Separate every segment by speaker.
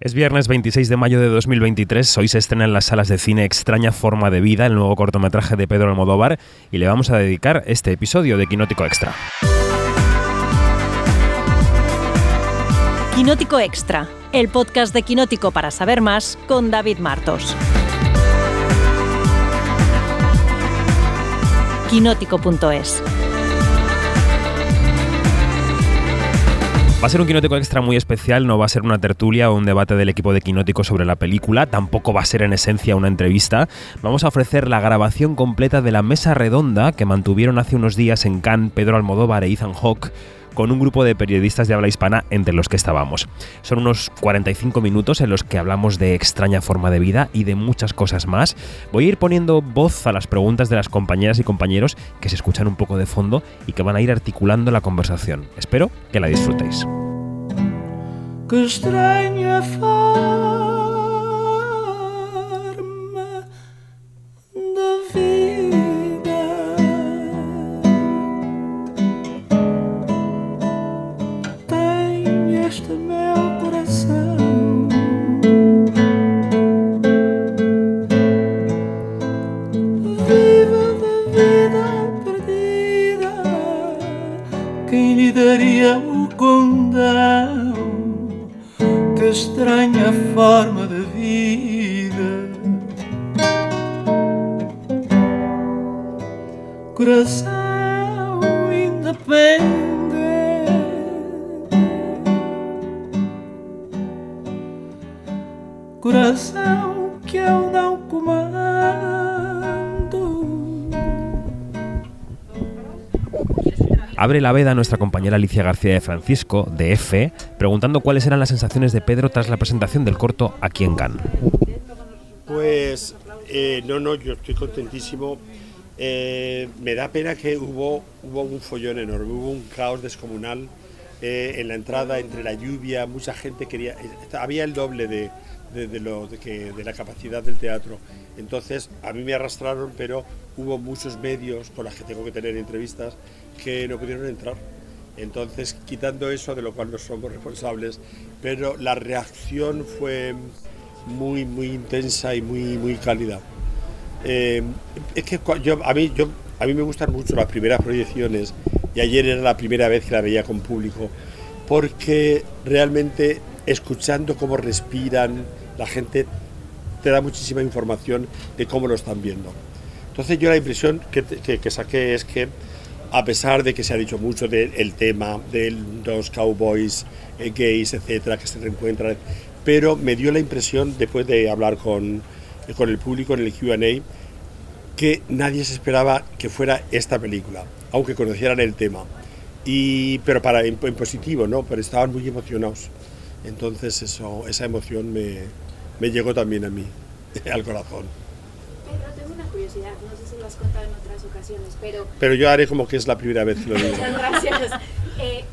Speaker 1: Es viernes 26 de mayo de 2023, hoy se estrena en las salas de cine Extraña Forma de Vida, el nuevo cortometraje de Pedro Almodóvar, y le vamos a dedicar este episodio de Quinótico Extra.
Speaker 2: Quinótico Extra, el podcast de Quinótico para saber más con David Martos. Quinótico.es
Speaker 1: Va a ser un Quinótico Extra muy especial, no va a ser una tertulia o un debate del equipo de Quinótico sobre la película, tampoco va a ser en esencia una entrevista. Vamos a ofrecer la grabación completa de la mesa redonda que mantuvieron hace unos días en Cannes Pedro Almodóvar e Ethan Hawke con un grupo de periodistas de habla hispana entre los que estábamos. Son unos 45 minutos en los que hablamos de extraña forma de vida y de muchas cosas más. Voy a ir poniendo voz a las preguntas de las compañeras y compañeros que se escuchan un poco de fondo y que van a ir articulando la conversación. Espero que la disfrutéis.
Speaker 3: Daria o condão? Que estranha forma de vida. Coração
Speaker 1: Abre la veda nuestra compañera Alicia García de Francisco, de F, preguntando cuáles eran las sensaciones de Pedro tras la presentación del corto aquí en Cannes.
Speaker 4: Pues eh, no, no, yo estoy contentísimo. Eh, me da pena que hubo, hubo un follón enorme, hubo un caos descomunal eh, en la entrada, entre la lluvia, mucha gente quería, eh, había el doble de, de, de lo, de, que, de la capacidad del teatro. Entonces a mí me arrastraron, pero hubo muchos medios con los que tengo que tener entrevistas que no pudieron entrar. Entonces, quitando eso, de lo cual no somos responsables, pero la reacción fue muy, muy intensa y muy, muy cálida. Eh, es que yo, a, mí, yo, a mí me gustan mucho las primeras proyecciones y ayer era la primera vez que la veía con público porque realmente escuchando cómo respiran, la gente te da muchísima información de cómo lo están viendo. Entonces yo la impresión que, que- que saqué es que a pesar de que se ha dicho mucho del tema de los cowboys eh, gays, etcétera, que se reencuentran, pero me dio la impresión después de hablar con, con el público en el QA que nadie se esperaba que fuera esta película, aunque conocieran el tema. Y, pero para en, en positivo, ¿no? Pero estaban muy emocionados. Entonces eso, esa emoción me, me llegó también a mí, al corazón.
Speaker 5: Pedro, tengo una curiosidad, no sé si lo has contado en otras ocasiones, pero
Speaker 4: Pero yo haré como que es la primera vez que lo digo.
Speaker 5: muchas gracias. Eh,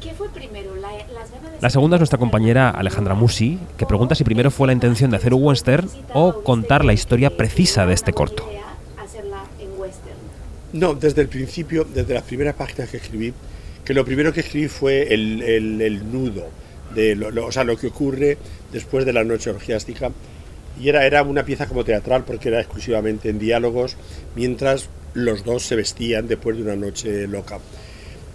Speaker 5: ¿Qué fue primero? La, las ganas de
Speaker 1: La segunda es nuestra compañera Alejandra Musi, que pregunta si primero fue la intención de hacer un western o contar la historia precisa de este corto.
Speaker 4: No, desde el principio, desde las primeras páginas que escribí, que lo primero que escribí fue el, el- el nudo, de lo, lo- o sea, lo que ocurre después de la noche orgiástica. Y era, era una pieza como teatral porque era exclusivamente en diálogos, mientras los dos se vestían después de una noche loca.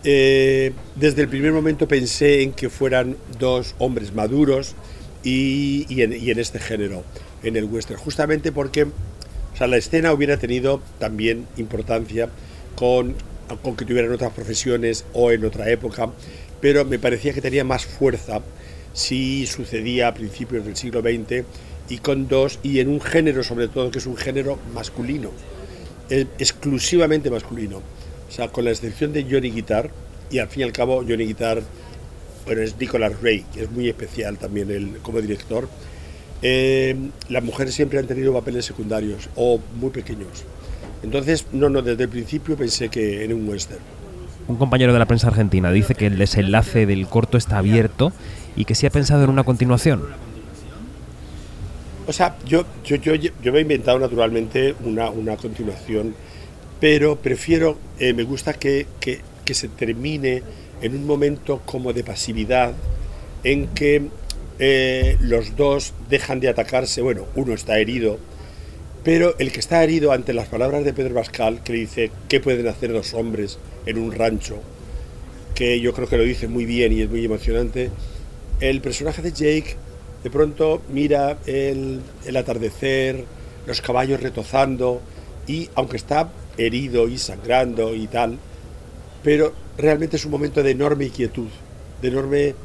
Speaker 4: Eh, desde el primer momento pensé en que fueran dos hombres maduros y, en este género, en el western, justamente porque o sea, la escena hubiera tenido también importancia con, con que tuvieran otras profesiones o en otra época, pero me parecía que tenía más fuerza si sucedía a principios del siglo XX y con dos, y en un género sobre todo que es un género masculino, eh, exclusivamente masculino. O sea, con la excepción de Johnny Guitar, y al fin y al cabo Johnny Guitar, bueno, es Nicholas Ray, que es muy especial también él como director. Eh, las mujeres siempre han tenido papeles secundarios o muy pequeños. Entonces, no, no, desde el principio pensé que en un western.
Speaker 1: Un compañero de la prensa argentina dice que el desenlace del corto está abierto y que se ha pensado en una continuación.
Speaker 4: O sea, yo, yo, yo, yo me he inventado naturalmente una, una continuación, pero prefiero, eh, me gusta que, que, que se termine en un momento como de pasividad, en que eh, los dos dejan de atacarse, bueno, uno está herido, pero el que está herido ante las palabras de Pedro Pascal, que le dice, ¿qué pueden hacer dos hombres en un rancho? Que yo creo que lo dice muy bien y es muy emocionante. El personaje de Jake de pronto mira el, el atardecer, los caballos retozando y aunque está herido y sangrando y tal, pero realmente es un momento de enorme quietud, de enorme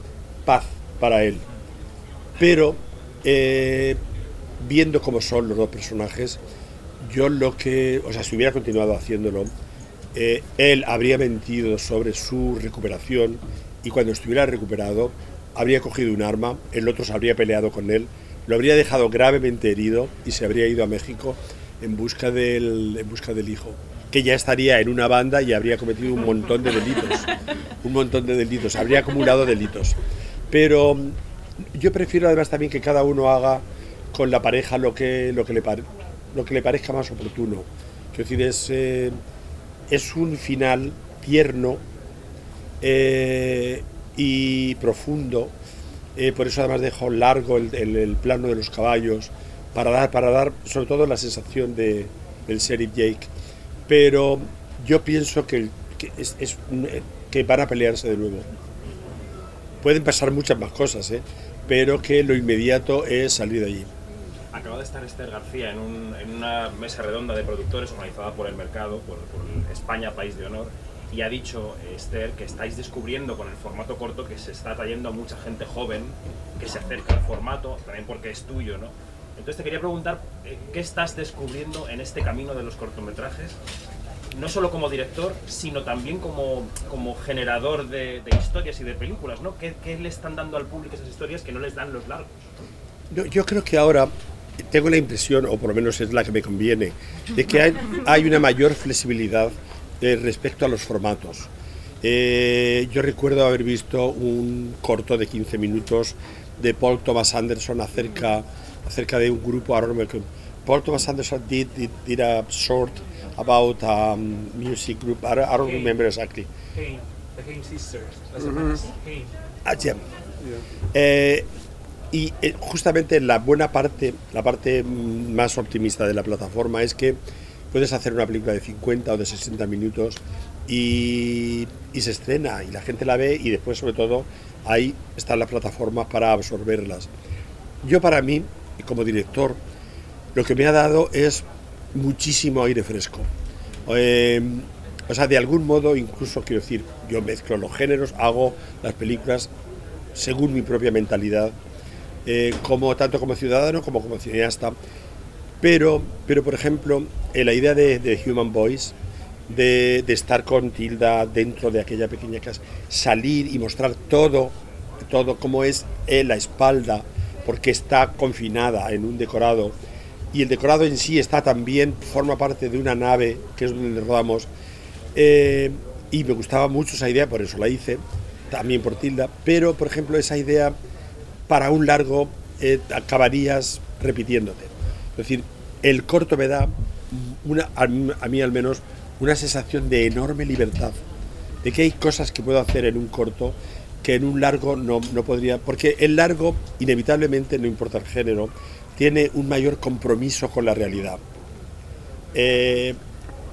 Speaker 4: paz para él. Pero eh, viendo cómo son los dos personajes, yo lo que, o sea, si hubiera continuado haciéndolo, eh, él habría mentido sobre su recuperación y cuando estuviera recuperado habría cogido un arma, el otro se habría peleado con él, lo habría dejado gravemente herido y se habría ido a México en busca del, en busca del hijo, que ya estaría en una banda y habría cometido un montón de delitos, un montón de delitos, habría acumulado delitos. Pero mm, yo prefiero además también que cada uno haga con la pareja lo que, lo que, le, lo que le parezca más oportuno. Quiero decir, es, eh, es un final tierno eh, y profundo. Eh, por eso además dejo largo el, el- el plano de los caballos para dar, para dar sobre todo la sensación de, del sheriff Jake. Pero yo pienso que, que es- es eh, que van a pelearse de nuevo. Pueden pasar muchas más cosas, ¿eh? pero que lo inmediato es salir de allí.
Speaker 1: Acaba de estar Esther García en, un- en una mesa redonda de productores organizada por el mercado, por, por España País de Honor, y ha dicho Esther que estáis descubriendo con el formato corto que se está trayendo a mucha gente joven que se acerca al formato, también porque es tuyo, ¿no? Entonces te quería preguntar, eh, ¿qué estás descubriendo en este camino de los cortometrajes? No solo como director, sino también como, como generador de, historias y de películas, ¿no? ¿Qué, ¿Qué le están dando al público esas historias que no les dan los largos?
Speaker 4: Yo, creo que ahora tengo la impresión, o por lo menos es la que me conviene, de que hay una mayor flexibilidad eh, respecto a los formatos. Eh, yo recuerdo haber visto un corto de 15 minutos de Paul Thomas Anderson acerca, acerca de un grupo. Paul Thomas Anderson did, did, did a short about a um, music group. I don't, I don't remember exactly.
Speaker 6: Haim, the Haim sisters, las hermanas Haim.
Speaker 4: Ah, yeah. Eh, y eh, justamente la buena parte, la parte más optimista de la plataforma es que puedes hacer una película de 50 o de 60 minutos y, y se estrena y la gente la ve y después sobre todo ahí están las plataformas para absorberlas. Yo para mí, como director, lo que me ha dado es muchísimo aire fresco. Eh, o sea, de algún modo, incluso quiero decir, yo mezclo los géneros, hago las películas según mi propia mentalidad, eh, como tanto como ciudadano como como cineasta. Pero, pero por ejemplo, eh, la idea de, de Human Voice, de, de estar con Tilda dentro de aquella pequeña casa, salir y mostrar todo, todo cómo es eh, la espalda, porque está confinada en un decorado, y el decorado en sí está también, forma parte de una nave, que es donde rodamos, eh, y me gustaba mucho esa idea, por eso la hice, también por Tilda, pero por ejemplo esa idea para un largo eh, acabarías repitiéndote. Es decir, el corto me da a, mí, al menos una sensación de enorme libertad, de que hay cosas que puedo hacer en un corto que en un largo no, no podría, porque el largo inevitablemente, no importa el género, tiene un mayor compromiso con la realidad. Eh,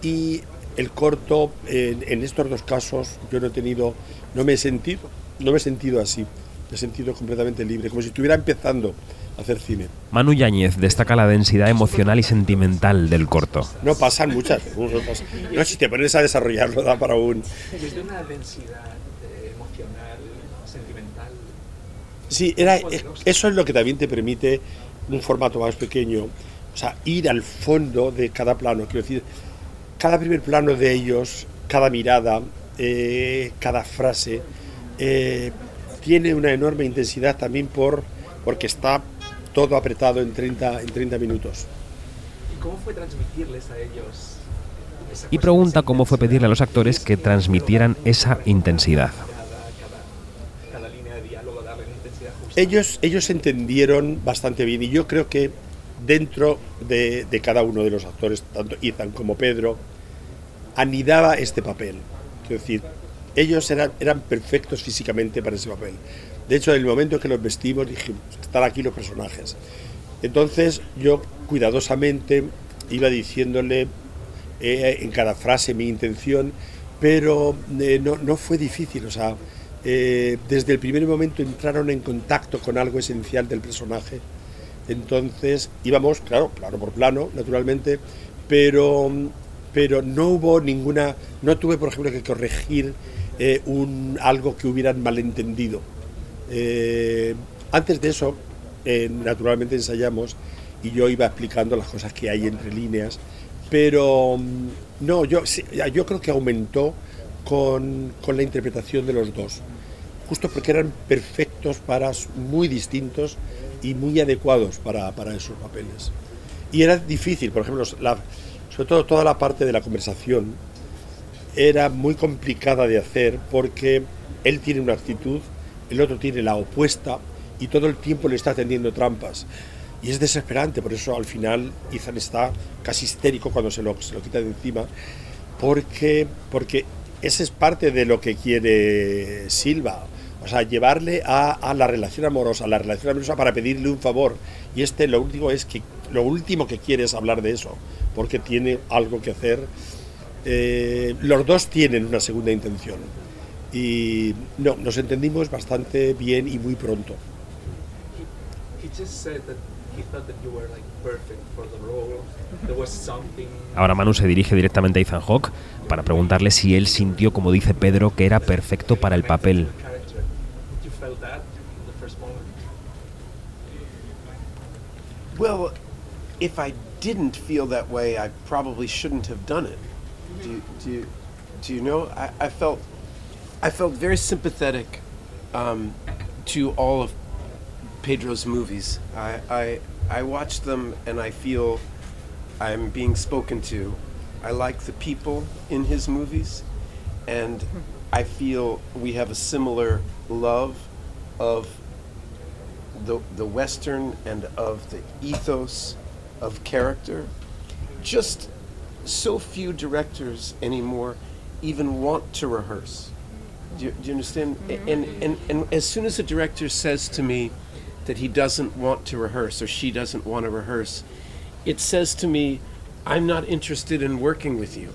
Speaker 4: y el corto, en, estos dos casos, yo no he tenido, no me he sentido, no me he sentido así, me he sentido completamente libre, como si estuviera empezando hacer cine.
Speaker 1: Manu Yáñez destaca la densidad emocional y sentimental del corto.
Speaker 4: No pasan muchas, no, si te pones a desarrollarlo da para un...
Speaker 6: Desde una densidad eh, emocional, sentimental.
Speaker 4: Sí, era, eso es lo que también te permite un formato más pequeño, o sea, ir al fondo de cada plano, quiero decir, cada primer plano de ellos, cada mirada, eh, cada frase, eh, tiene una enorme intensidad también por, porque está todo apretado en 30, en 30 minutos.
Speaker 6: ¿Y cómo fue transmitirles a ellos? esa
Speaker 1: Y pregunta cómo fue pedirle a los actores que transmitieran esa intensidad.
Speaker 4: Ellos, ellos entendieron bastante bien y yo creo que dentro de, de cada uno de los actores, tanto Ethan como Pedro, anidaba este papel. Quiero decir, ellos eran, eran perfectos físicamente para ese papel. De hecho, en el momento que los vestimos dijimos, están aquí los personajes. Entonces yo cuidadosamente iba diciéndole eh, en cada frase mi intención, pero eh, no, no fue difícil, o sea, eh, desde el primer momento entraron en contacto con algo esencial del personaje. Entonces íbamos, claro, plano por plano, naturalmente, pero, pero no hubo ninguna, no tuve, por ejemplo, que corregir un, algo que hubieran malentendido. Eh, antes de eso, eh, naturalmente ensayamos y yo iba explicando las cosas que hay entre líneas, pero mm, no, yo, creo que aumentó con, la interpretación de los dos, justo porque eran perfectos para muy distintos y muy adecuados para, esos papeles. Y era difícil, por ejemplo, sobre todo toda la parte de la conversación era muy complicada de hacer porque él tiene una actitud, el otro tiene la opuesta y todo el tiempo le está tendiendo trampas. Y es desesperante, por eso al final Ethan está casi histérico cuando se lo, se lo quita de encima, porque, porque esa es parte de lo que quiere Silva. O sea, llevarle a, a la relación amorosa, a la relación amorosa para pedirle un favor. Y este lo último es que lo último que quiere es hablar de eso, porque tiene algo que hacer. Eh, los dos tienen una segunda intención. Y no, nos entendimos bastante bien y muy pronto.
Speaker 6: He just said that he thought that you were like perfect for the role. There was something.
Speaker 1: Ahora Manu se dirige directamente a Ethan Hawke para preguntarle si él sintió, como dice Pedro, que era perfecto para el papel.
Speaker 7: Well, if I didn't feel that way, I probably shouldn't have done it. Do you, do you, do you know? I, I felt I felt very sympathetic um, to all of Pedro's movies. I, I I watch them and I feel I'm being spoken to. I like the people in his movies, and I feel we have a similar love of the, the Western and of the ethos of character. Just so few directors anymore even want to rehearse. Do you, do you understand? And, and, and as soon as a director says to me that he doesn't want to rehearse or she doesn't want to rehearse, it says to me, I'm not interested in working with you.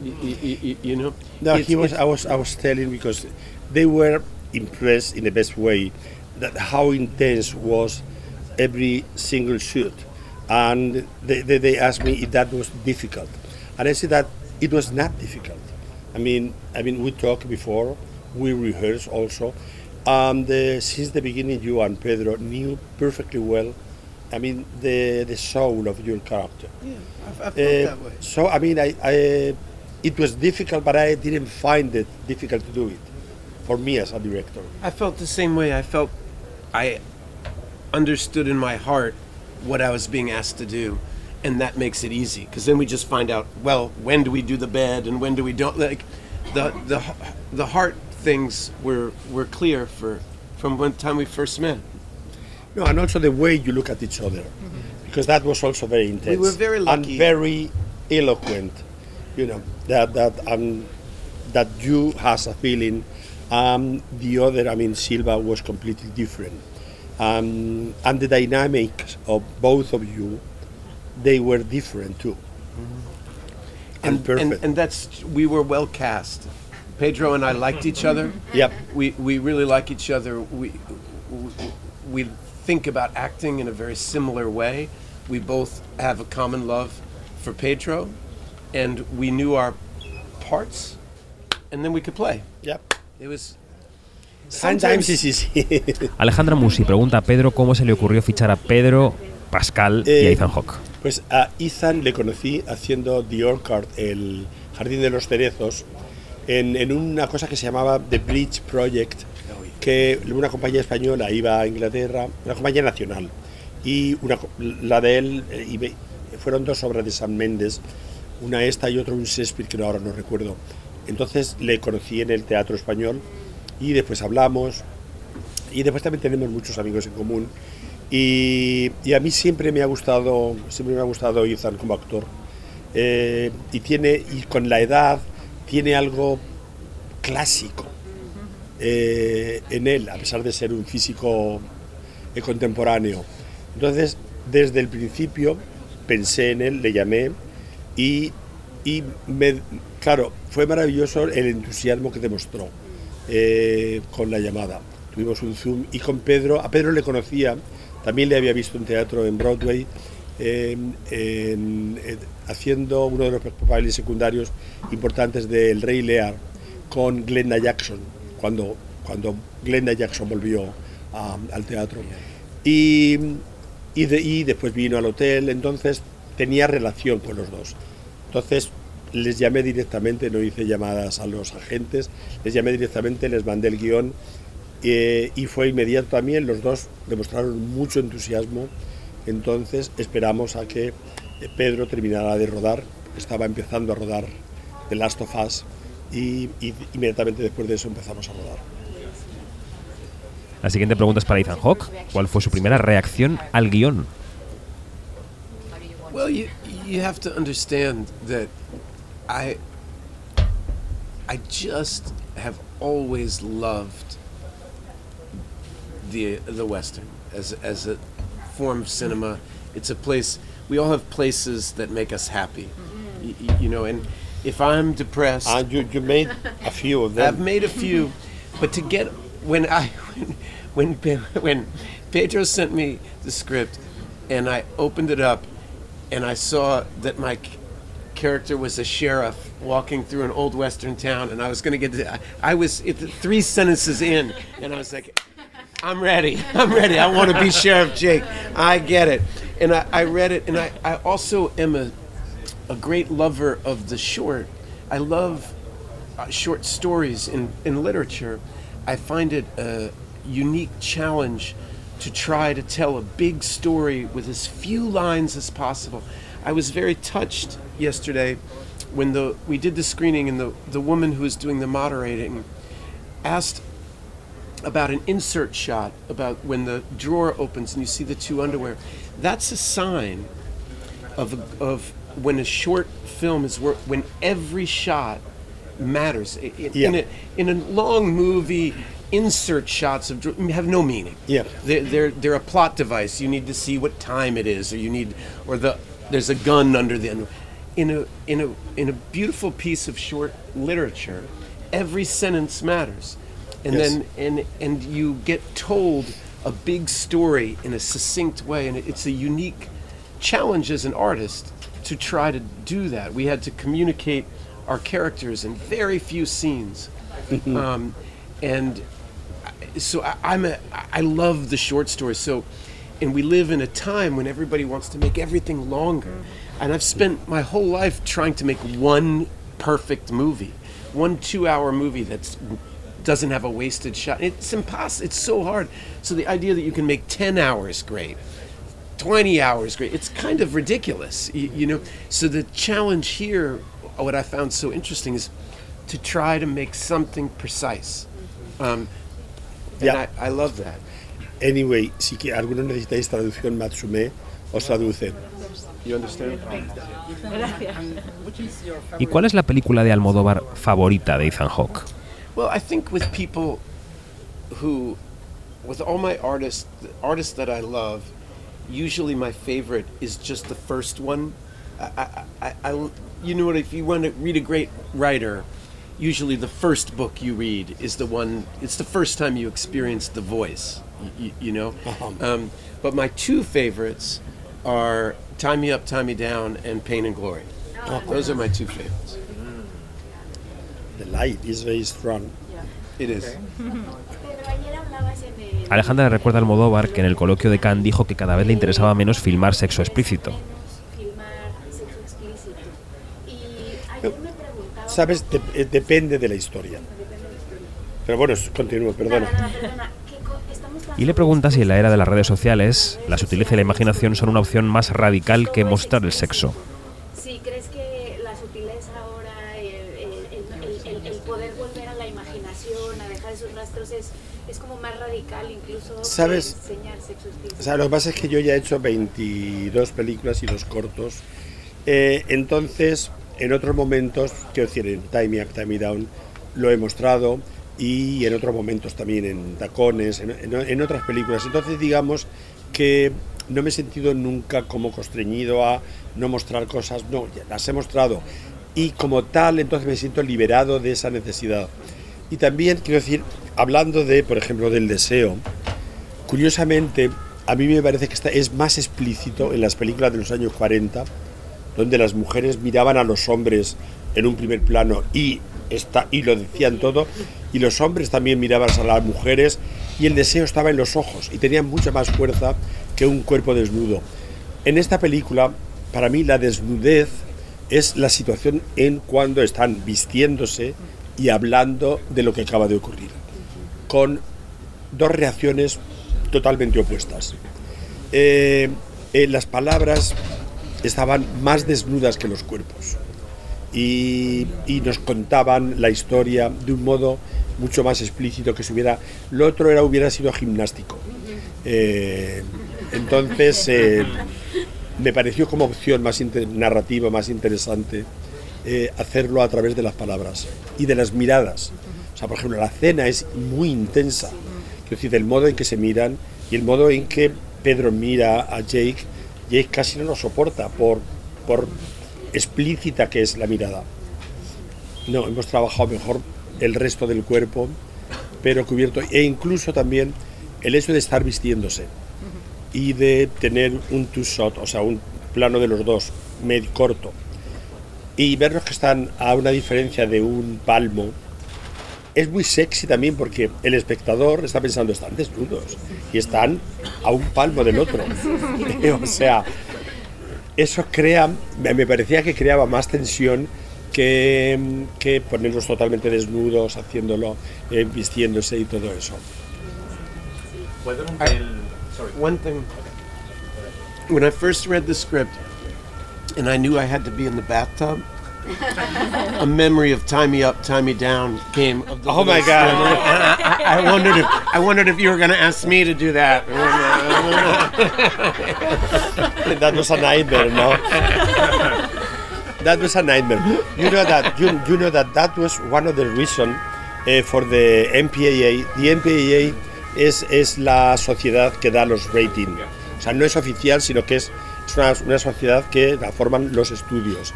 Speaker 7: You, you, you know?
Speaker 4: No,
Speaker 7: It's-
Speaker 4: he was. I was. I was telling because they were impressed in the best way that how intense was every single shoot, and they, they, they asked me if that was difficult, and I said that it was not difficult. I mean, I mean, we talked before, we rehearsed also, and uh, since the beginning, you and Pedro knew perfectly well. I mean, the the soul of your character.
Speaker 7: Yeah, I've, I've felt
Speaker 4: Uh,
Speaker 7: that way.
Speaker 4: so I mean, I, I it was difficult, but I didn't find it difficult to do it for me as a director.
Speaker 7: I felt the same way. I felt I understood in my heart what I was being asked to do, and that makes it easy because then we just find out well when do we do the bed and when do we don't like the the the heart things were were clear for from when time we first met.
Speaker 4: No, and also the way you look at each other, because that was also very intense.
Speaker 7: were very
Speaker 4: and very eloquent. You know that that um, that you has a feeling. Um, the other, I mean, Silva was completely different, um, and the dynamics of both of you, they were different too. And,
Speaker 7: And,
Speaker 4: perfect.
Speaker 7: and and that's we were well cast. Pedro and I liked each other.
Speaker 4: yep.
Speaker 7: we, we really like each other. We, we we think about acting in a very similar way. We both have a common love for Pedro, and we knew our parts, and then we could play.
Speaker 4: Yep.
Speaker 7: It was
Speaker 4: Sometimes it's easy.
Speaker 1: Alejandra Musi pregunta a Pedro cómo se le ocurrió fichar a Pedro, Pascal y a
Speaker 4: Eh,
Speaker 1: Ethan Hawke.
Speaker 4: Pues a Ethan le conocí haciendo The Orchard, el Jardín de los Cerezos, en, una cosa que se llamaba The Bridge Project, que una compañía española iba a Inglaterra, una compañía nacional, y una, la de él, eh, y ve- fueron dos obras de San Méndez, una esta y otra un Shakespeare que ahora no recuerdo. Entonces le conocí en el teatro español y después hablamos, y después también tenemos muchos amigos en común y, y a mí siempre me ha gustado siempre me ha gustado Ethan como actor Eh, y tiene y con la edad tiene algo clásico eh, en él, a pesar de ser un físico eh, contemporáneo. Entonces, desde el principio pensé en él, le llamé y, y me, claro, fue maravilloso el entusiasmo que demostró eh, con la llamada. Tuvimos un Zoom y con Pedro, a Pedro le conocía, también le había visto en teatro en Broadway, en- en- en- haciendo uno de los papeles secundarios importantes de El Rey Lear con Glenda Jackson, cuando, cuando Glenda Jackson volvió a- al teatro. Y, y, de- y después vino al hotel, entonces tenía relación con los dos. Entonces les llamé directamente, no hice llamadas a los agentes, les llamé directamente, les mandé el guion eh, y fue inmediato también, los dos demostraron mucho entusiasmo, entonces esperamos a que eh, Pedro terminara de rodar, estaba empezando a rodar The Last of Us y, y inmediatamente después de eso empezamos a rodar.
Speaker 1: La siguiente pregunta es para Ethan Hawke. ¿Cuál fue su primera reacción al guion?
Speaker 7: Well, you you have to understand that I I just have always loved the the western as as a form of cinema. It's a place we all have places that make us happy, mm-hmm. Y- y- you know. And if I'm depressed,
Speaker 4: And you, you made a few of them.
Speaker 7: I've made a few, but to get when I when when, Pe- when Pedro sent me the script, and I opened it up, and I saw that my c- character was a sheriff walking through an old western town, and I was going to get to, I, I was it, three sentences in, and I was like. I'm ready. I'm ready. I want to be Sheriff Jake. I get it. And I, I read it, and I, I also am a, a great lover of the short. I love uh, short stories in, in literature, I find it a unique challenge to try to tell a big story with as few lines as possible. I was very touched yesterday when the we did the screening and the, the woman who was doing the moderating asked about an insert shot about when the drawer opens and you see the two underwear. That's a sign of, of when a short film is work when every shot matters. I- I- In, a, in a long movie, insert shots of have no meaning.
Speaker 4: Yeah.
Speaker 7: they're, they're they're a plot device. You need to see what time it is, or you need, or the there's a gun under the. In a in a in a beautiful piece of short literature, every sentence matters, and
Speaker 4: Yes.
Speaker 7: then and and you get told a big story in a succinct way, and it's a unique challenge as an artist to try to do that. We had to communicate our characters in very few scenes, um, and so I, I'm a I love the short story. So, and we live in a time when everybody wants to make everything longer, and I've spent my whole life trying to make one perfect movie, one two-hour movie that's doesn't have a wasted shot. It's impossible. It's so hard. So the idea that you can make ten hours great, 20 hours great it's kind of ridiculous you, you know so the challenge here what i found so interesting is to try to make something precise um, and
Speaker 4: Yeah.
Speaker 7: I, I love that
Speaker 4: Anyway, si que alguno necesitáis traducción Matsume, os traduce.
Speaker 7: you understand
Speaker 1: ¿Y cuál es la película de Almodóvar favorita de Ethan Hawke?
Speaker 7: Well, I think with people who, with all my artists, the artists that I love, usually my favorite is just the first one. I, I, I, I- you know what? If you want to read a great writer, usually the first book you read is the one. It's the first time you experience the voice. You, you know. Um, but my two favorites are "Tie Me Up, Tie Me Down" and "Pain and Glory." Those are my two favorites.
Speaker 4: The light is very strong.
Speaker 7: It is.
Speaker 1: Alejandra le recuerda a Almodóvar que en el coloquio de Cannes dijo que cada vez le interesaba menos filmar sexo explícito.
Speaker 4: Sabes, De- eh, depende de la historia. Pero bueno, continúo, perdona.
Speaker 5: no, no, perdona. ¿Qué co- estamos tan
Speaker 1: Y le pregunta si en la era de las redes sociales, la sutileza y la imaginación son una opción más radical que mostrar el sexo.
Speaker 5: Si crees que la sutileza ahora, el, el- el- el- el poder volver a la imaginación, a dejar esos rastros, es, es como más radical incluso
Speaker 4: ¿Sabes? O sea, lo que pasa es que yo ya he hecho 22 películas y dos cortos. Eh, entonces, en otros momentos, quiero decir, en Time Me Up, Time Me Down, lo he mostrado. y en otros momentos también en Tacones, en, en- en otras películas. Entonces digamos que no me he sentido nunca como constreñido a no mostrar cosas, no, ya las he mostrado. Y como tal, entonces me siento liberado de esa necesidad. Y también quiero decir, hablando de, por ejemplo, del deseo, curiosamente, a mí me parece que es más explícito en las películas de los años 40, donde las mujeres miraban a los hombres en un primer plano y, y lo decían todo, y los hombres también miraban a las mujeres y el deseo estaba en los ojos y tenía mucha más fuerza que un cuerpo desnudo. En esta película, para mí la desnudez es la situación en cuando están vistiéndose y hablando de lo que acaba de ocurrir, con dos reacciones totalmente opuestas. Eh, eh, las palabras estaban más desnudas que los cuerpos y, y nos contaban la historia de un modo mucho más explícito que si hubiera lo otro era hubiera sido gimnástico. Eh, entonces me pareció como opción más narrativa más interesante hacerlo a través de las palabras y de las miradas. O sea por ejemplo la cena es muy intensa quiero decir el modo en que se miran y el modo en que Pedro mira a Jake Jake casi no lo soporta por por explícita que es la mirada no, hemos trabajado mejor el resto del cuerpo, pero cubierto. E incluso también el hecho de estar vistiéndose y de tener un two-shot, o sea, un plano de los dos, medio corto, y verlos que están a una diferencia de un palmo, es muy sexy también porque el espectador está pensando, están desnudos y están a un palmo del otro. o sea, eso crea, me parecía que creaba más tensión que, que ponerlos totalmente desnudos, haciéndolo, eh, vistiéndose y todo eso.
Speaker 6: ¿Puedo un
Speaker 7: Ah. One thing, when I first read the script and I knew I had to be in the bathtub, a memory of "Tie Me Up, Tie Me Down" came. Of the
Speaker 4: Oh my God.
Speaker 7: I wondered if I wondered if you were going to ask me to do that.
Speaker 4: That was a nightmare, no? That was a nightmare. You know that you, you know that that was one of the reasons eh, for the MPAA. The MPAA es, es la sociedad que da los ratings. O sea, no es oficial, sino que es, es una, una sociedad que la forman los estudios.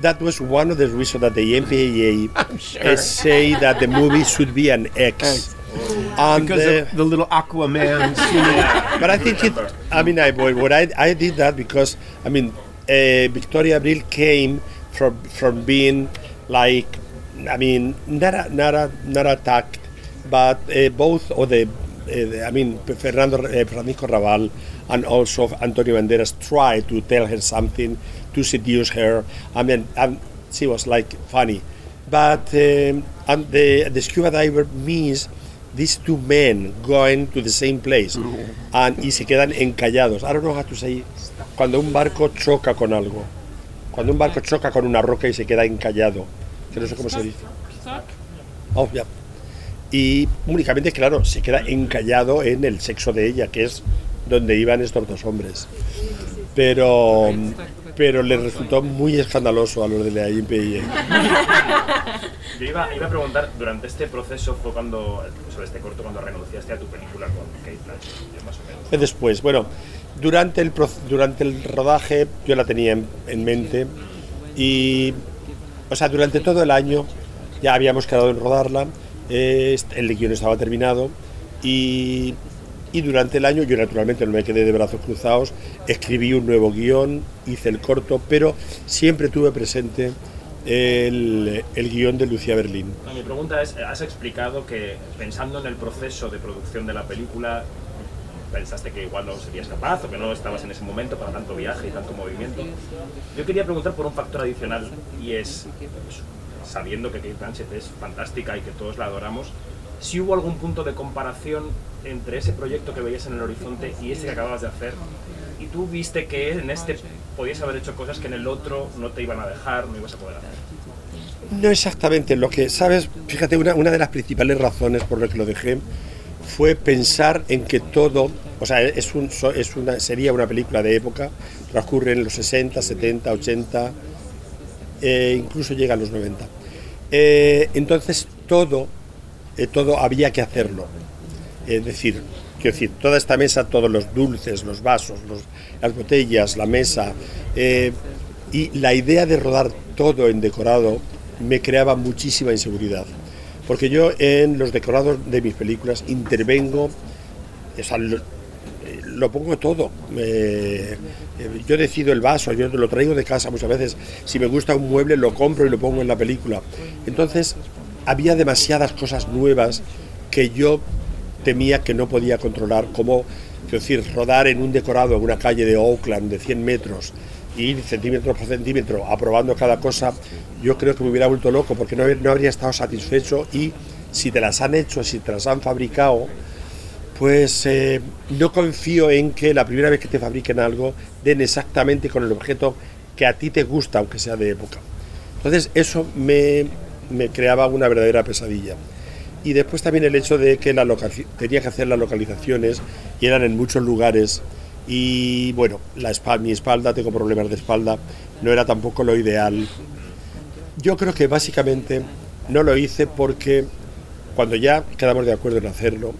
Speaker 4: That was one of the reasons that the MPAA eh, say that the movie should be an X. And
Speaker 7: because
Speaker 4: the-
Speaker 7: of the little Aquaman.
Speaker 4: but I think it. I mean, I what I I did that because I mean, uh, Victoria Abril came from from being like, I mean, not a, not a, not attacked, but uh, both of the. Uh, I mean, Fernando uh, Francisco Raval and also Antonio Banderas tried to tell her something to seduce her. I mean, and she was like funny, but um, and the the scuba diver means these two men going to the same place and, y se quedan encallados. I don't know how to say cuando un barco choca con algo. Cuando un barco choca con una roca y se queda encallado. Que no sé cómo se dice. Oh, ya. Y únicamente, claro, se queda encallado en el sexo de ella, que es donde iban estos dos hombres. Pero, pero le resultó muy escandaloso a los de la IMPI.
Speaker 8: Yo iba, iba a preguntar, durante este proceso fue cuando, sobre este corto, cuando renunciaste a tu película con Kate Blanchett, más o menos.
Speaker 4: Después, bueno, durante el, durante el rodaje yo la tenía en, en mente y, o sea, durante todo el año ya habíamos quedado en rodarla, eh, el guion estaba terminado y, y durante el año yo naturalmente no me quedé de brazos cruzados, escribí un nuevo guion, hice el corto, pero siempre tuve presente el, el guion de Lucía Berlín.
Speaker 8: No, mi pregunta es, has explicado que pensando en el proceso de producción de la película, pensaste que igual no serías capaz o que no estabas en ese momento para tanto viaje y tanto movimiento. Yo quería preguntar por un factor adicional y es, sabiendo que Kate Blanchett es fantástica y que todos la adoramos, si hubo algún punto de comparación entre ese proyecto que veías en el horizonte y este que acababas de hacer, y tú viste que en este podías haber hecho cosas que en el otro no te iban a dejar, no ibas a poder hacer.
Speaker 4: No exactamente, lo que, ¿sabes? Fíjate, una, una de las principales razones por las que lo dejé fue pensar en que todo, o sea, es un, es una, sería una película de época, transcurre en los 60, 70, 80, eh, incluso llega a los 90. Eh, entonces todo eh, todo había que hacerlo. Es decir, quiero decir, toda esta mesa, todos los dulces, los vasos, las botellas, la mesa, eh, y la idea de rodar todo en decorado me creaba muchísima inseguridad. Porque yo en los decorados de mis películas intervengo, o sea, lo, lo pongo todo. Eh, eh, yo decido el vaso, yo lo traigo de casa muchas veces. Si me gusta un mueble, lo compro y lo pongo en la película. Entonces, había demasiadas cosas nuevas que yo temía que no podía controlar, como quiero decir, rodar en un decorado en una calle de Oakland de 100 metros, ir centímetro por centímetro, aprobando cada cosa, yo creo que me hubiera vuelto loco porque no, no habría estado satisfecho y si te las han hecho, si te las han fabricado, pues eh, no confío en que la primera vez que te fabriquen algo den exactamente con el objeto que a ti te gusta, aunque sea de época. Entonces eso me, me creaba una verdadera pesadilla. Y después también el hecho de que la tenía que hacer las localizaciones y eran en muchos lugares. Y bueno, la espalda, mi espalda, tengo problemas de espalda, no era tampoco lo ideal. Yo creo que básicamente no lo hice porque cuando ya quedamos de acuerdo en hacerlo,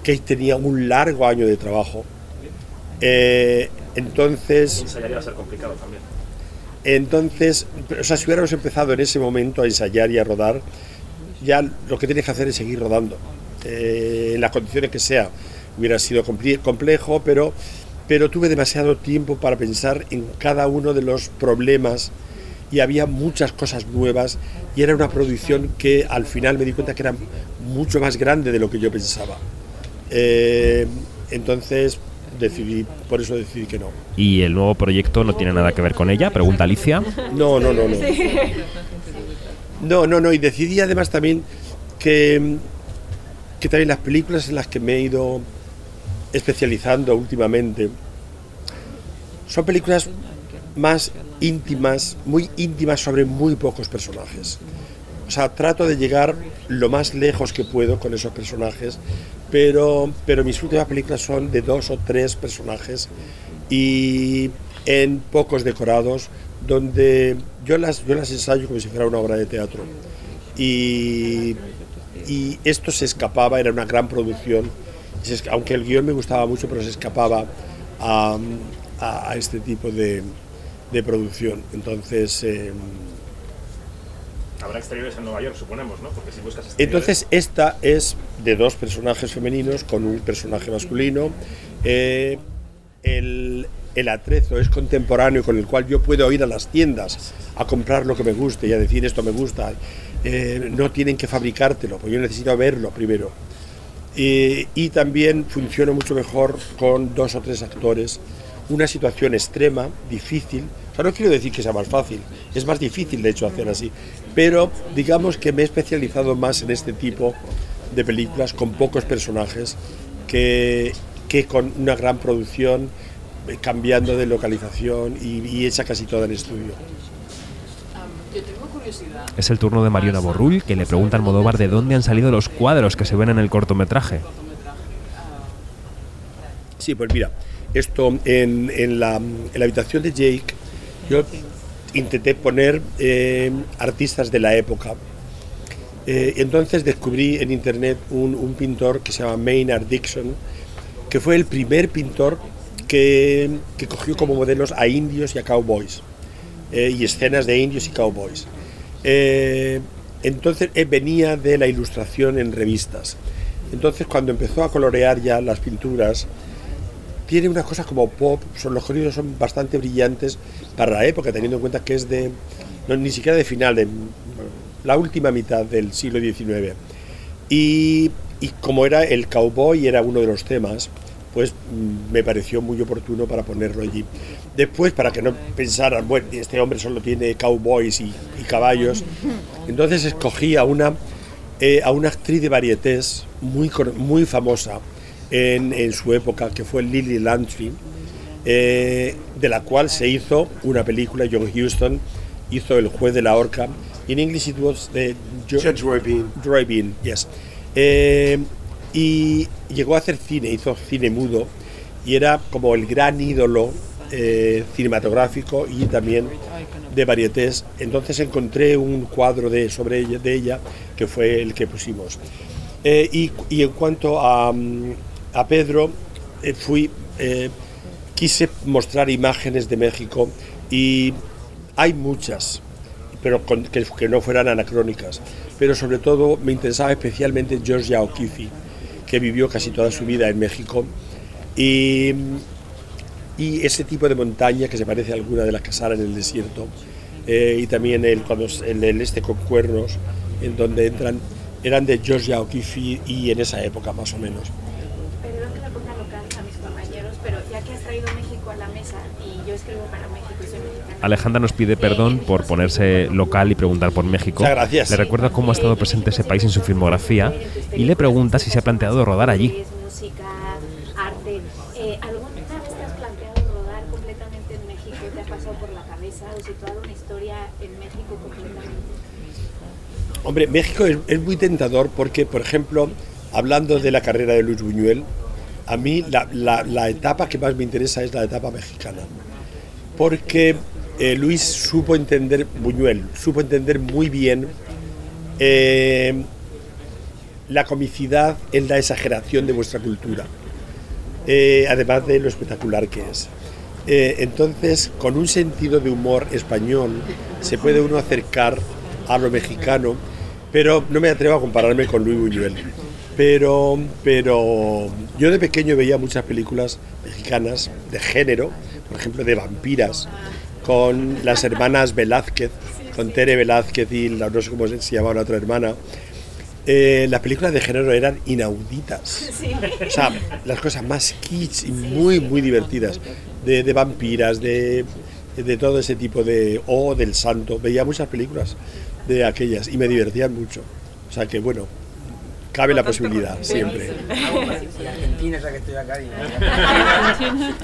Speaker 4: Kate tenía un largo año de trabajo. Eh, entonces,
Speaker 8: Ensayar iba a ser complicado también.
Speaker 4: entonces, o sea, si hubiéramos empezado en ese momento a ensayar y a rodar, ya lo que tienes que hacer es seguir rodando. Eh, en las condiciones que sea, hubiera sido complejo, pero, pero tuve demasiado tiempo para pensar en cada uno de los problemas y había muchas cosas nuevas y era una producción que al final me di cuenta que era mucho más grande de lo que yo pensaba. Eh, entonces decidí, por eso decidí que no.
Speaker 1: ¿Y el nuevo proyecto no tiene nada que ver con ella? Pregunta Alicia.
Speaker 4: No, no, no, no. No, no, no. Y decidí además también que, que también las películas en las que me he ido especializando últimamente son películas más íntimas, muy íntimas sobre muy pocos personajes. O sea, trato de llegar lo más lejos que puedo con esos personajes, pero, pero mis últimas películas son de dos o tres personajes y en pocos decorados, donde yo las, yo las ensayo como si fuera una obra de teatro. Y, y esto se escapaba, era una gran producción, aunque el guion me gustaba mucho, pero se escapaba a, a- a este tipo de, de producción. Entonces, eh,
Speaker 8: Habrá exteriores en Nueva York, suponemos, ¿no? Porque si buscas.
Speaker 4: Entonces esta es de dos personajes femeninos con un personaje masculino. Eh, el, el atrezo es contemporáneo con el cual yo puedo ir a las tiendas a comprar lo que me guste y a decir esto me gusta. Eh, no tienen que fabricártelo, pues yo necesito verlo primero. Eh, y también funciona mucho mejor con dos o tres actores. Una situación extrema, difícil. O sea, no quiero decir que sea más fácil, es más difícil de hecho hacer así. Pero digamos que me he especializado más en este tipo de películas con pocos personajes que, que con una gran producción, cambiando de localización y, y hecha casi toda en estudio.
Speaker 1: Es el turno de Mariona Borrull, que le pregunta al Modóvar de dónde han salido los cuadros que se ven en el cortometraje.
Speaker 4: Sí, pues mira, esto en, en la, en la habitación de Jake, yo intenté poner eh, artistas de la época. Eh, entonces descubrí en internet un, un pintor que se llama Maynard Dixon, que fue el primer pintor que, cogió como modelos a indios y a cowboys, eh, y escenas de indios y cowboys. Eh, entonces él venía de la ilustración en revistas. Entonces cuando empezó a colorear ya las pinturas, tiene una cosa como pop, son, los colores son bastante brillantes para la época, teniendo en cuenta que es de, no, ni siquiera de final, de la última mitad del siglo XIX. Y como era el cowboy, era uno de los temas, pues me pareció muy oportuno para ponerlo allí. Después, para que no pensaran, bueno, este hombre solo tiene cowboys y, y caballos, entonces escogí a una, eh, a una actriz de varietés muy, muy famosa en, en su época, que fue Lily Landry, eh, de la cual se hizo una película, John Huston hizo El juez de la horca, in English it was the Jo-
Speaker 7: Judge Roy Bean.
Speaker 4: Roy Bean, yes. Y llegó a hacer cine, hizo cine mudo y era como el gran ídolo eh, cinematográfico y también de varietés. Entonces encontré un cuadro de, sobre ella, de ella que fue el que pusimos. Eh, y, y en cuanto a, mm, a Pedro, eh, fui, eh, quise mostrar imágenes de México y hay muchas, pero con- que, que no fueran anacrónicas. Pero sobre todo me interesaba especialmente Georgia O'Keeffe, que vivió casi toda su vida en México. Y, y ese tipo de montaña que se parece a alguna de las salen en el desierto. Eh, y también el, cuando, el, el este con cuernos, en donde entran, eran de Georgia O'Keeffe y en esa época más o menos.
Speaker 5: Perdón que me ponga local a mis compañeros, pero ya que has traído México a la mesa y yo escribo para México.
Speaker 1: Alejandra nos pide perdón por ponerse local y preguntar por México.
Speaker 4: Muchas gracias.
Speaker 1: Le recuerda cómo ha estado presente ese país en su filmografía y le pregunta si se ha planteado rodar allí.
Speaker 5: Es música, arte. Eh, ¿Alguna vez te has planteado rodar completamente en México? ¿Te ha pasado por la cabeza o situado una historia en México completamente?
Speaker 4: Hombre, México es, es muy tentador porque, por ejemplo, hablando de la carrera de Luis Buñuel, a mí la, la- la etapa que más me interesa es la etapa mexicana. Porque eh, Luis supo entender, Buñuel, supo entender muy bien eh, la comicidad en la exageración de vuestra cultura, eh, además de lo espectacular que es. Entonces, con un sentido de humor español, se puede uno acercar a lo mexicano, pero no me atrevo a compararme con Luis Buñuel. Pero, pero yo de pequeño veía muchas películas mexicanas de género, por ejemplo de vampiras, con las hermanas Velázquez, con Tere Velázquez y la, no sé cómo se llamaba la otra hermana. Eh, las películas de género eran inauditas. O sea, las cosas más kitsch y muy, muy divertidas. De, de vampiras, de, de todo ese tipo de... O del santo. Veía muchas películas de aquellas y me divertían mucho. O sea que bueno, cabe la posibilidad siempre.
Speaker 9: Argentina, ya que estoy acá.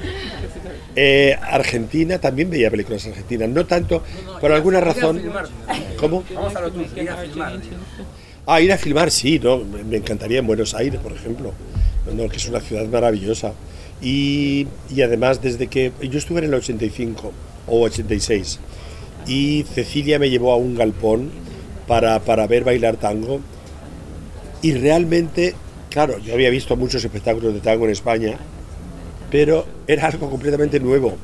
Speaker 4: Eh, Argentina también veía películas argentinas, no tanto por alguna razón. ¿Cómo?
Speaker 9: Vamos a lo tuyo, ir a filmar.
Speaker 4: Ah, ir a filmar, sí, no, me me encantaría en Buenos Aires, por ejemplo, no, que es una ciudad maravillosa. Y, y además, desde que yo estuve en el 85 o 86 y Cecilia me llevó a un galpón para, para ver bailar tango y realmente, claro, yo había visto muchos espectáculos de tango en España, pero era algo completamente nuevo.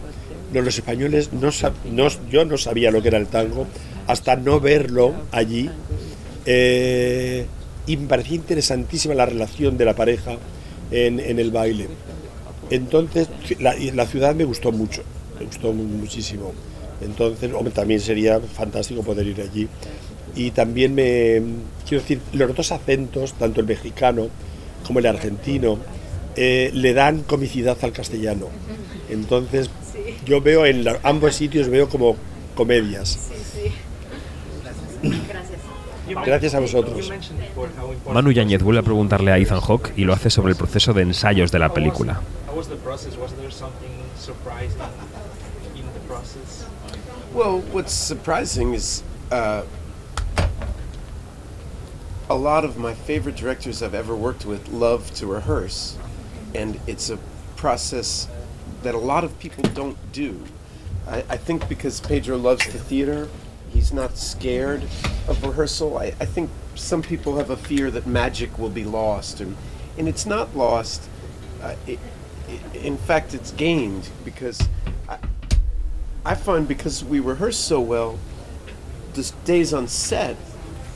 Speaker 4: Los españoles, no, no- yo no sabía lo que era el tango hasta no verlo allí. eh, y me parecía interesantísima la relación de la pareja en, en el baile. Entonces, la, la ciudad me gustó mucho, me gustó mu- muchísimo. Entonces, hombre, también sería fantástico poder ir allí. Y también me, quiero decir, los dos acentos, tanto el mexicano como el argentino, eh, le dan comicidad al castellano. Entonces, yo veo en la- ambos sitios veo como comedias. Gracias a vosotros.
Speaker 1: Manu Yáñez vuelve a preguntarle a Ethan Hawke y lo hace sobre el proceso de ensayos de la película.
Speaker 7: Well, what's surprising is uh, a lot of my favorite directors I've ever worked with love to rehearse, and it's a process that a lot of people don't do. I, I think because Pedro loves the theater, he's not scared of rehearsal. I, I think some people have a fear that magic will be lost, and, and it's not lost. Uh, it, in fact, it's gained because I, I find because we rehearse so well, the days on set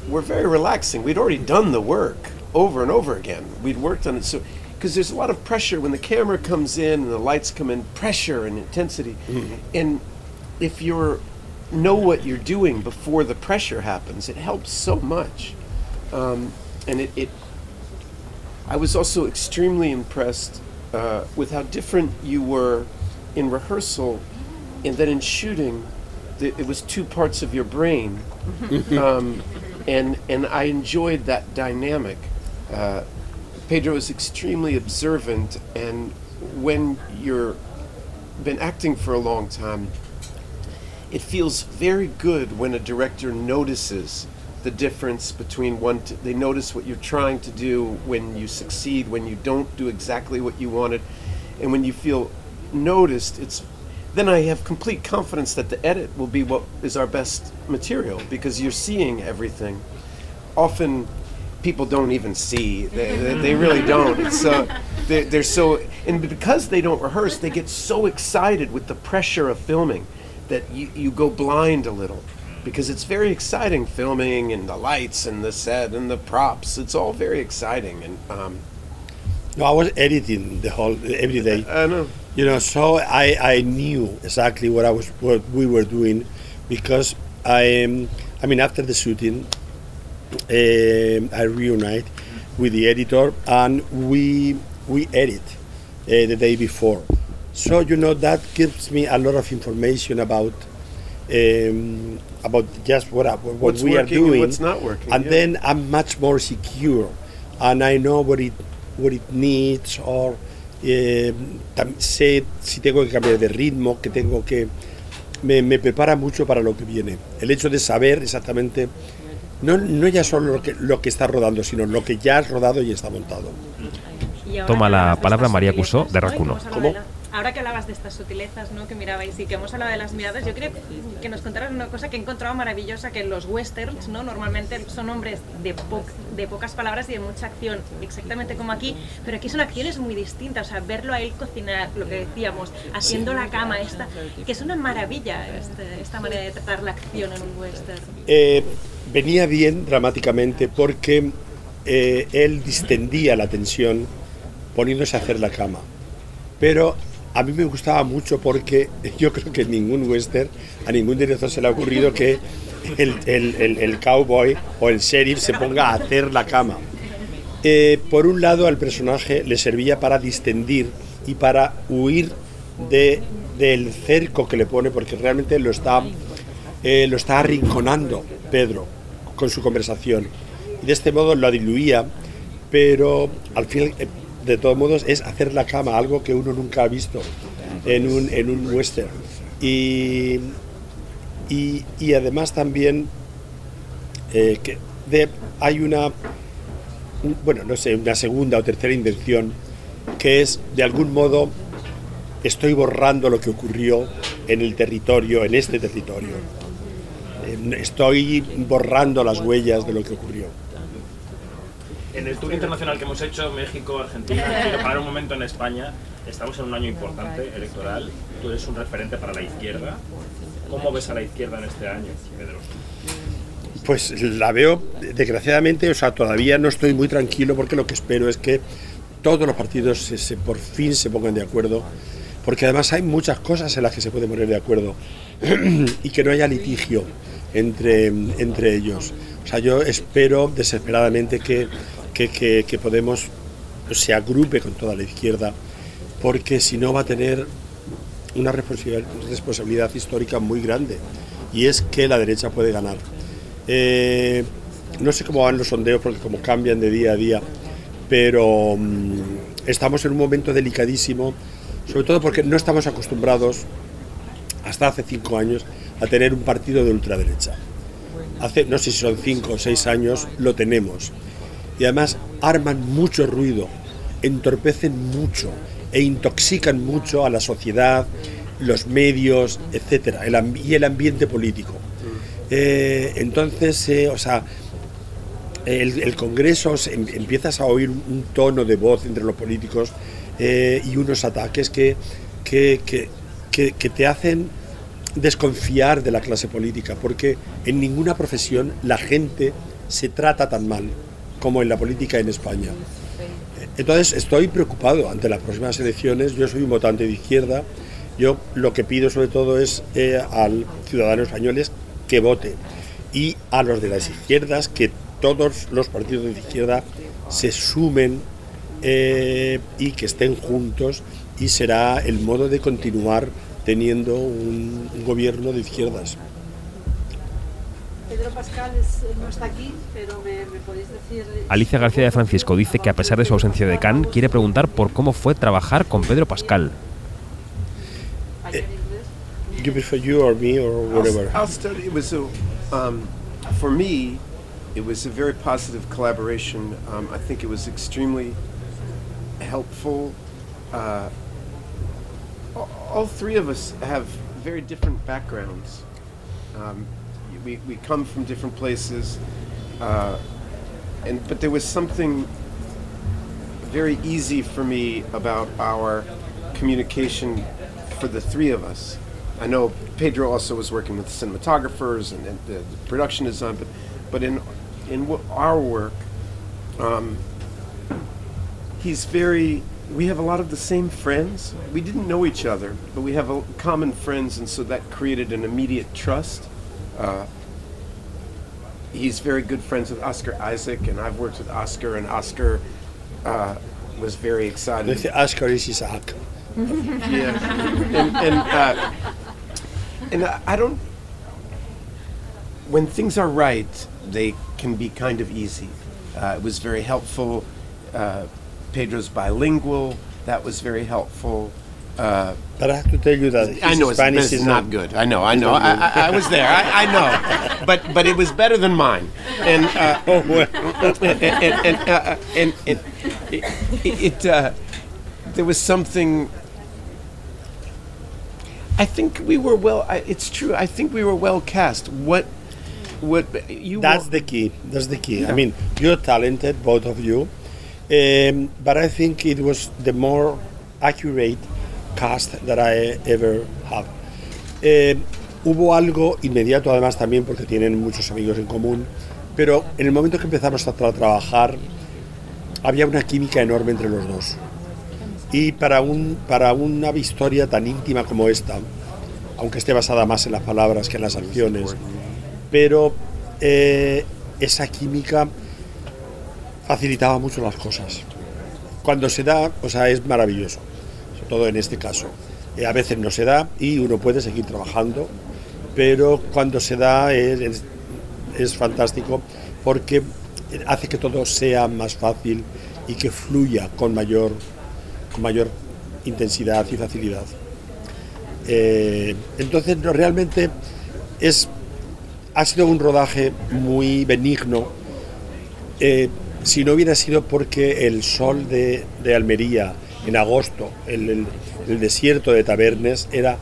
Speaker 7: were very relaxing. We'd already done the work over and over again. We'd worked on it so because there's a lot of pressure when the camera comes in and the lights come in, pressure and intensity. And if you're know what you're doing before the pressure happens, it helps so much. Um, and it, it I was also extremely impressed uh, with how different you were in rehearsal, and then in shooting, the, it was two parts of your brain, um, and and I enjoyed that dynamic. Uh, Pedro is extremely observant, and when you're been acting for a long time, it feels very good when a director notices the difference between one t- they notice what you're trying to do when you succeed when you don't do exactly what you wanted and when you feel noticed it's then I have complete confidence that the edit will be what is our best material because you're seeing everything. Often people don't even see, they, they, they really don't. Uh, they're, they're so, and because they don't rehearse, they get so excited with the pressure of filming that you, you go blind a little because it's very exciting filming and the lights and the set and the props. It's all very exciting. And um,
Speaker 4: No, I was editing the whole every day.
Speaker 7: I know.
Speaker 4: You know, so I, I knew exactly what I was what we were doing because I um, I mean after the shooting I reunite with the editor and we we edit uh, the day before. So you know that gives me a lot of information about um, about just what I- what
Speaker 7: What's
Speaker 4: we are doing,
Speaker 7: what's not working,
Speaker 4: and
Speaker 7: yeah.
Speaker 4: then I'm much more secure, and I know what it what it needs or eh, sé si tengo que cambiar de ritmo, que tengo que me, me prepara mucho para lo que viene. El hecho de saber exactamente no, no ya solo lo que, lo que está rodando, sino lo que ya has rodado y está montado.
Speaker 10: Y
Speaker 1: Toma la palabra María Cusó, de Racuno.
Speaker 4: ¿Cómo?
Speaker 10: Ahora que hablabas de estas sutilezas ¿no? que mirabais y que hemos hablado de las miradas, yo quería que nos contaras una cosa que he encontrado maravillosa, que los westerns ¿no? normalmente son hombres de, po- de pocas palabras y de mucha acción, exactamente como aquí, pero aquí son acciones muy distintas, o sea, verlo a él cocinar, lo que decíamos, haciendo la cama, esta, que es una maravilla este- esta manera de tratar la acción en un western.
Speaker 4: Eh, venía bien dramáticamente porque eh, él distendía la tensión poniéndose a hacer la cama. Pero a mí me gustaba mucho porque yo creo que ningún western, a ningún director se le ha ocurrido que el, el- el- el cowboy o el sheriff se ponga a hacer la cama. Eh, por un lado, al personaje le servía para distendir y para huir de, del cerco que le pone, porque realmente lo está, eh, lo está arrinconando Pedro con su conversación. Y de este modo lo diluía, pero al fin, eh, de todos modos, es hacer la cama, algo que uno nunca ha visto en un, en un western. Y, y, y además también eh, que hay una, un- bueno, no sé, una segunda o tercera intención que es, de algún modo, estoy borrando lo que ocurrió en el territorio, en este territorio. Eh, Estoy borrando las huellas de lo que ocurrió.
Speaker 8: En el tour internacional que hemos hecho, México, Argentina, quiero parar un momento en España. Estamos en un año importante electoral. Tú eres un referente para la izquierda. ¿Cómo ves a la izquierda en este año, Pedro?
Speaker 4: Pues la veo, desgraciadamente, o sea, todavía no estoy muy tranquilo porque lo que espero es que todos los partidos se, se- por fin se pongan de acuerdo, porque además hay muchas cosas en las que se puede poner de acuerdo y que no haya litigio entre, entre ellos. O sea, yo espero desesperadamente que, que, que- que Podemos se agrupe con toda la izquierda, porque si no va a tener una responsabil- responsabilidad histórica muy grande, y es que la derecha puede ganar. Eh, no sé cómo van los sondeos porque como cambian de día a día, pero mm, estamos en un momento delicadísimo, sobre todo porque no estamos acostumbrados hasta hace cinco años a tener un partido de ultraderecha. Hace, no sé si son cinco o seis años, lo tenemos. Y además arman mucho ruido, entorpecen mucho e intoxican mucho a la sociedad, los medios, etcétera, el y el ambiente político. Eh, entonces, eh, o sea, el, el Congreso em- empiezas a oír un, un tono de voz entre los políticos eh, y unos ataques que, que, que- que- que te hacen desconfiar de la clase política, porque en ninguna profesión la gente se trata tan mal como en la política en España. Entonces estoy preocupado ante las próximas elecciones. Yo soy un votante de izquierda. Yo lo que pido sobre todo es eh, al ciudadano españoles que vote y a los de las izquierdas que todos los partidos de izquierda se sumen eh, y que estén juntos y será el modo de continuar teniendo un, un gobierno de izquierdas.
Speaker 11: Pedro Pascal es- no está aquí, pero me, me podéis decir...
Speaker 1: Alicia García de Francisco dice que a pesar de su ausencia de Cannes, quiere preguntar por cómo fue trabajar con Pedro Pascal.
Speaker 4: You prefer you or me or whatever?
Speaker 7: I'll, I'll study. It was a, um, for me, it was a very positive collaboration. Um, I think it was extremely helpful. Uh, all three of us have very different backgrounds. Um, we, we come from different places, uh, and but there was something very easy for me about our communication for the three of us. I know Pedro also was working with cinematographers and, and the, the production design, but but in in w- our work, um, he's very. We have a lot of the same friends. We didn't know each other, but we have a, common friends, and so that created an immediate trust. Uh, he's very good friends with Oscar Isaac, and I've worked with Oscar, and Oscar uh, was very excited.
Speaker 4: Oscar is Isaac.
Speaker 7: yeah, and and, uh, and I don't. When things are right, they can be kind of easy. Uh, it was very helpful. Pedro's bilingual. That was very helpful. Uh,
Speaker 4: But I have to tell you that
Speaker 7: I
Speaker 4: his
Speaker 7: know it's,
Speaker 4: Spanish is
Speaker 7: not good. I know. I know. I. I, I was there. I, I know. But but it was better than mine. And uh, and and and, uh, and, and it, it uh, there was something. I think we were well. I, it's true. I think we were well cast. What what you
Speaker 4: That's
Speaker 7: wa-
Speaker 4: the key. That's the key. I mean, you're talented, both of you, um, but I think it was the more accurate cast that I ever had. Eh, hubo algo inmediato, además también porque tienen muchos amigos en común, pero en el momento que empezamos a tra- trabajar había una química enorme entre los dos. Y para, un, para una historia tan íntima como esta, aunque esté basada más en las palabras que en las acciones, pero eh, esa química facilitaba mucho las cosas. Cuando se da, o sea, es maravilloso, sobre todo en este caso. Eh, a veces no se da y uno puede seguir trabajando, pero cuando se da es, es- fantástico porque hace que todo sea más fácil y que fluya con mayor, con mayor intensidad y facilidad. Eh, entonces, realmente es, ha sido un rodaje muy benigno. Eh, si no hubiera sido porque el sol de, de Almería en agosto, el, el- el desierto de Tabernes, era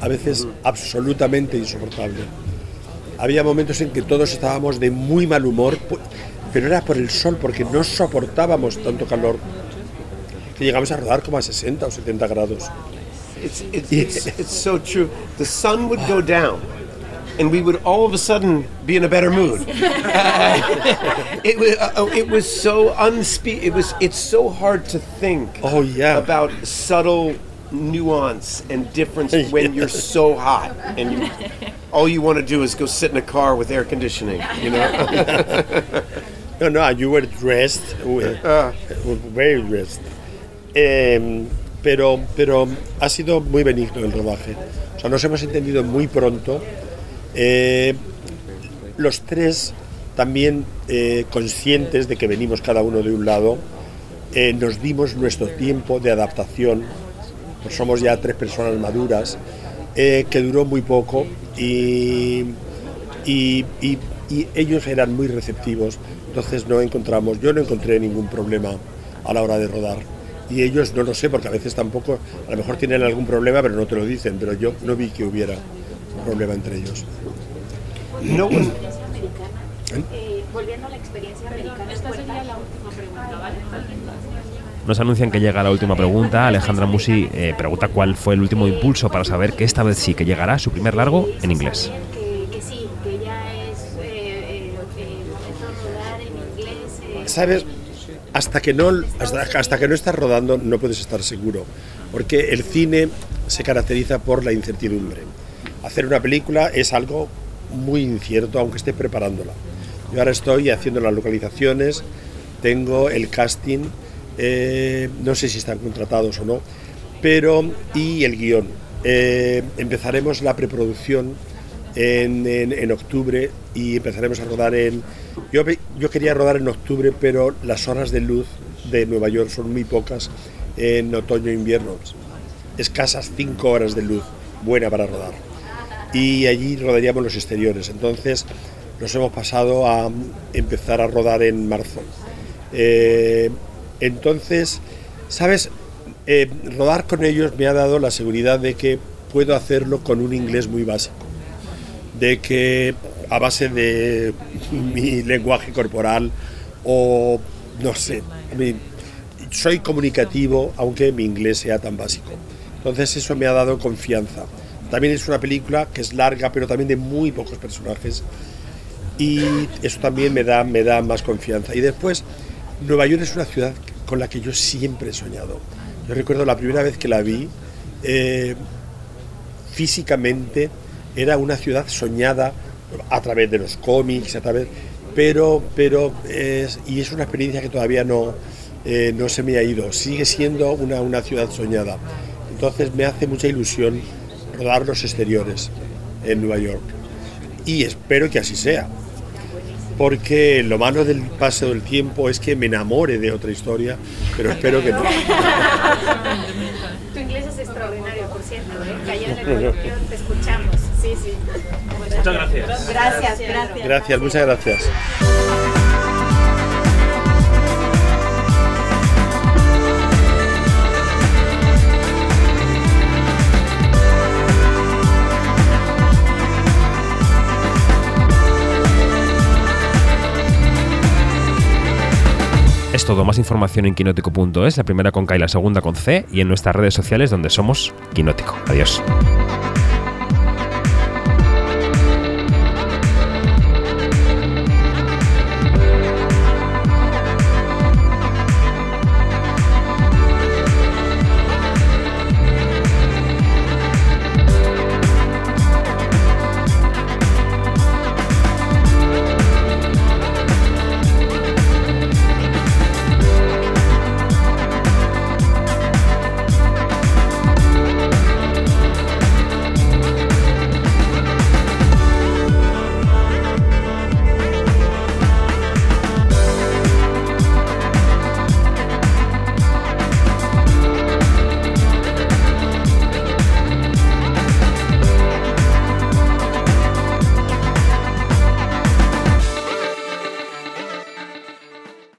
Speaker 4: a veces absolutamente insoportable. Había momentos en que todos estábamos de muy mal humor, pero era por el sol, porque no soportábamos tanto calor, que llegamos a rodar como a 60 o 70 grados.
Speaker 7: It's, it's, it's, it's so true. The sun would go down, and we would all of a sudden be in a better mood. Uh, it, was, uh, it was so unspe- It was. It's so hard to think.
Speaker 4: Oh yeah.
Speaker 7: About subtle nuance and difference when you're so hot, and you, all you want to do is go sit in a car with air conditioning. You know.
Speaker 4: No, no, and you were dressed, with- very dressed. Em, pero, pero ha sido muy benigno el rodaje. O sea, nos hemos entendido muy pronto. Eh, los tres también eh, conscientes de que venimos cada uno de un lado, eh, nos dimos nuestro tiempo de adaptación. Pues somos ya tres personas maduras, que duró muy poco y, ellos eran muy receptivos. Entonces no encontramos, yo no encontré ningún problema a la hora de rodar. Y ellos no lo sé, porque a veces tampoco, a lo mejor tienen algún problema, pero no te lo dicen. Pero yo no vi que hubiera problema entre ellos.
Speaker 7: No
Speaker 12: eh, volviendo a la experiencia americana,
Speaker 11: Esta
Speaker 12: ¿cuál-
Speaker 11: sería la última pregunta, ¿vale?
Speaker 5: Nos anuncian que llega la última pregunta. Alejandra Musi eh, pregunta cuál fue el último impulso para saber que esta vez sí que llegará su primer largo en inglés.
Speaker 4: ¿Sabes? Hasta que, no, hasta, hasta que no estás rodando no puedes estar seguro, porque el cine se caracteriza por la incertidumbre. Hacer una película es algo muy incierto, aunque estés preparándola. Yo ahora estoy haciendo las localizaciones, tengo el casting, eh, no sé si están contratados o no, pero y el guion. Eh, empezaremos la preproducción en, octubre y empezaremos a rodar en... Yo, quería rodar en octubre, pero las horas de luz de Nueva York son muy pocas en otoño e invierno. Escasas cinco horas de luz buena para rodar. Y allí rodaríamos los exteriores. Entonces nos hemos pasado a empezar a rodar en marzo. Eh, entonces, ¿sabes? eh, rodar con ellos me ha dado la seguridad de que puedo hacerlo con un inglés muy básico, de que a base de mi lenguaje corporal o no sé, mi- soy comunicativo aunque mi inglés sea tan básico. Entonces eso me ha dado confianza. También es una película que es larga, pero también de muy pocos personajes y eso también me da, me da más confianza. Y después, Nueva York es una ciudad con la que yo siempre he soñado. Yo recuerdo la primera vez que la vi, eh, físicamente era una ciudad soñada a través de los cómics, a través, pero, pero es, y es una experiencia que todavía no, eh, no se me ha ido. Sigue siendo una, una ciudad soñada. Entonces me hace mucha ilusión rodar los exteriores en Nueva York. Y espero que así sea. Porque lo malo del paso del tiempo es que me enamore de otra historia, pero espero que no.
Speaker 5: Tu inglés es extraordinario, por cierto. ¿eh? Ayer en el coloquio te escuchamos. Sí, sí.
Speaker 8: Muchas gracias.
Speaker 5: Gracias, gracias.
Speaker 4: Gracias, muchas gracias.
Speaker 1: Todo, más información en quinótico.es, la primera con K y la segunda con C, y en nuestras redes sociales donde somos Quinótico. Adiós.